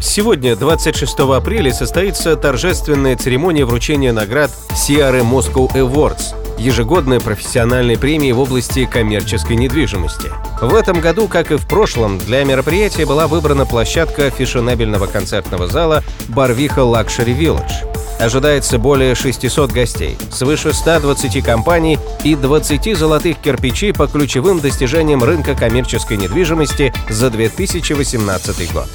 Сегодня, 26 апреля, состоится торжественная церемония вручения наград Sierra Moscow Awards – ежегодной профессиональной премии в области коммерческой недвижимости. В этом году, как и в прошлом, для мероприятия была выбрана площадка фешенебельного концертного зала «Барвиха Luxury Village». Ожидается более 600 гостей, свыше 120 компаний и 20 золотых кирпичей по ключевым достижениям рынка коммерческой недвижимости за 2018 год.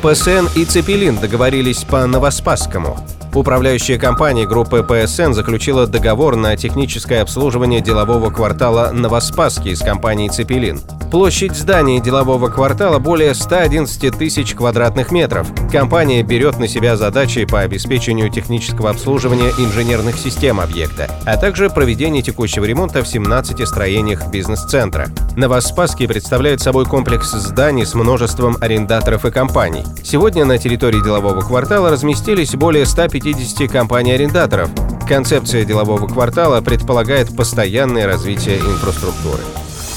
ПСН и Zeppelin договорились по Новоспасскому. Управляющая компания группы ПСН заключила договор на техническое обслуживание делового квартала Новоспасский с компанией «Zeppelin». Площадь здания делового квартала более 111 тысяч квадратных метров. Компания берет на себя задачи по обеспечению технического обслуживания инженерных систем объекта, а также проведение текущего ремонта в 17 строениях бизнес-центра. Новоспасский представляет собой комплекс зданий с множеством арендаторов и компаний. Сегодня на территории делового квартала разместились более 150 компаний-арендаторов. Концепция делового квартала предполагает постоянное развитие инфраструктуры.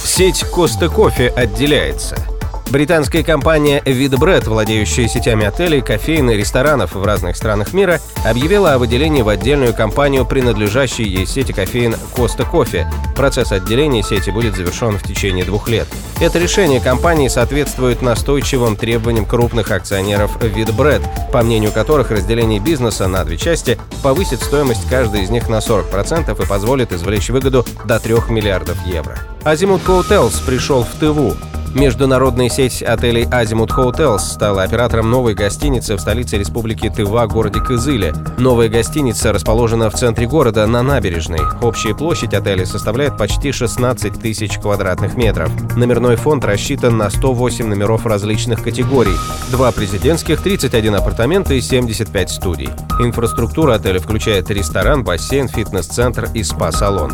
Сеть Коста Кофе отделяется. Британская компания Vidbread, владеющая сетями отелей, кофеин и ресторанов в разных странах мира, объявила о выделении в отдельную компанию, принадлежащей ей сети кофеин Коста Кофе. Процесс отделения сети будет завершен в течение двух лет. Это решение компании соответствует настойчивым требованиям крупных акционеров Vidbread, по мнению которых разделение бизнеса на две части повысит стоимость каждой из них на 40% и позволит извлечь выгоду до 3 миллиардов евро. Азимут Hotels пришел в ТВУ. Международная сеть отелей Azimut Hotels стала оператором новой гостиницы в столице республики Тыва, городе Кызыле. Новая гостиница расположена в центре города, на набережной. Общая площадь отеля составляет почти 16 тысяч квадратных метров. Номерной фонд рассчитан на 108 номеров различных категорий. Два президентских, 31 апартамента и 75 студий. Инфраструктура отеля включает ресторан, бассейн, фитнес-центр и спа-салон.